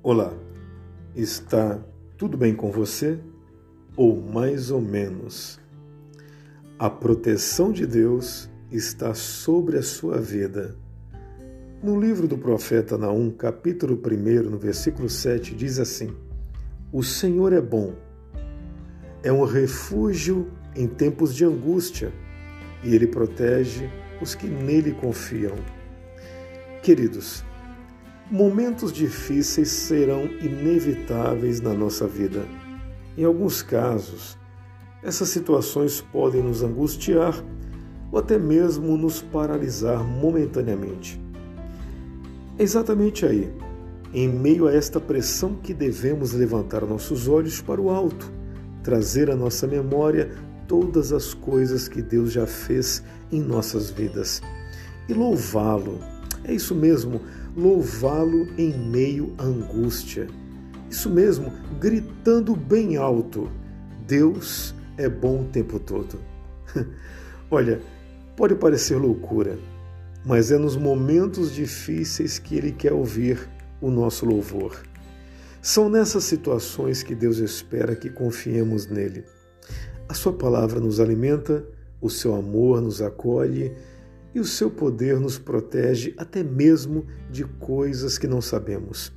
Olá, está tudo bem com você? Ou mais ou menos? A proteção de Deus está sobre a sua vida. No livro do profeta Naum, capítulo 1, no versículo 7, diz assim: O Senhor é bom, é um refúgio em tempos de angústia, e ele protege os que nele confiam. Queridos, Momentos difíceis serão inevitáveis na nossa vida. Em alguns casos, essas situações podem nos angustiar ou até mesmo nos paralisar momentaneamente. É exatamente aí, em meio a esta pressão, que devemos levantar nossos olhos para o alto, trazer à nossa memória todas as coisas que Deus já fez em nossas vidas e louvá-lo. É isso mesmo, louvá-lo em meio à angústia. Isso mesmo, gritando bem alto: Deus é bom o tempo todo. Olha, pode parecer loucura, mas é nos momentos difíceis que Ele quer ouvir o nosso louvor. São nessas situações que Deus espera que confiemos nele. A Sua palavra nos alimenta, o seu amor nos acolhe e o seu poder nos protege até mesmo de coisas que não sabemos.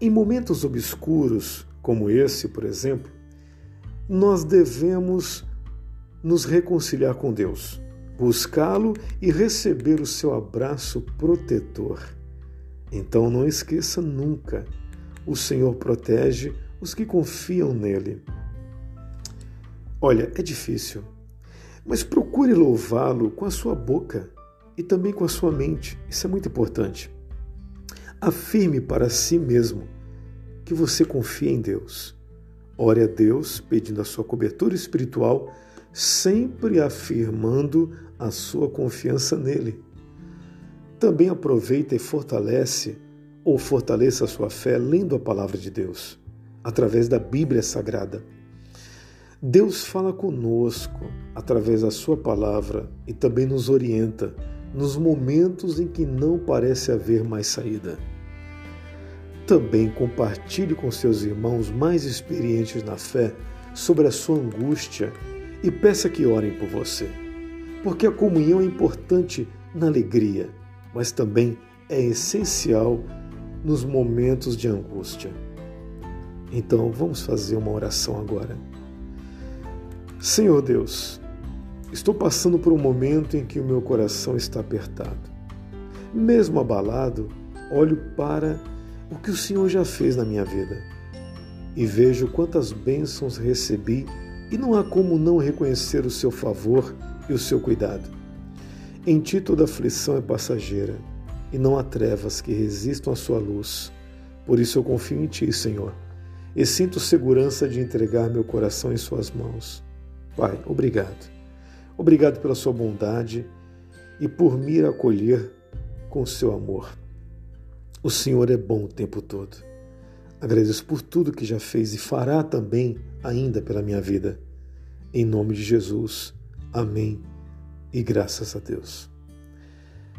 Em momentos obscuros, como esse, por exemplo, nós devemos nos reconciliar com Deus, buscá-lo e receber o seu abraço protetor. Então não esqueça nunca: o Senhor protege os que confiam nele. Olha, é difícil mas procure louvá-lo com a sua boca e também com a sua mente. Isso é muito importante. Afirme para si mesmo que você confia em Deus. Ore a Deus pedindo a sua cobertura espiritual, sempre afirmando a sua confiança nele. Também aproveita e fortalece ou fortaleça a sua fé lendo a palavra de Deus, através da Bíblia Sagrada. Deus fala conosco através da Sua palavra e também nos orienta nos momentos em que não parece haver mais saída. Também compartilhe com seus irmãos mais experientes na fé sobre a sua angústia e peça que orem por você, porque a comunhão é importante na alegria, mas também é essencial nos momentos de angústia. Então vamos fazer uma oração agora. Senhor Deus, estou passando por um momento em que o meu coração está apertado. Mesmo abalado, olho para o que o Senhor já fez na minha vida e vejo quantas bênçãos recebi e não há como não reconhecer o seu favor e o seu cuidado. Em ti toda aflição é passageira e não há trevas que resistam à sua luz. Por isso eu confio em ti, Senhor, e sinto segurança de entregar meu coração em suas mãos. Pai, obrigado. Obrigado pela sua bondade e por me acolher com o seu amor. O Senhor é bom o tempo todo. Agradeço por tudo que já fez e fará também ainda pela minha vida. Em nome de Jesus. Amém. E graças a Deus.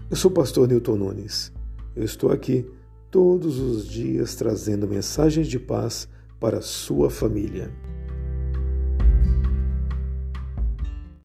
Eu sou o pastor Newton Nunes. Eu estou aqui todos os dias trazendo mensagens de paz para a sua família.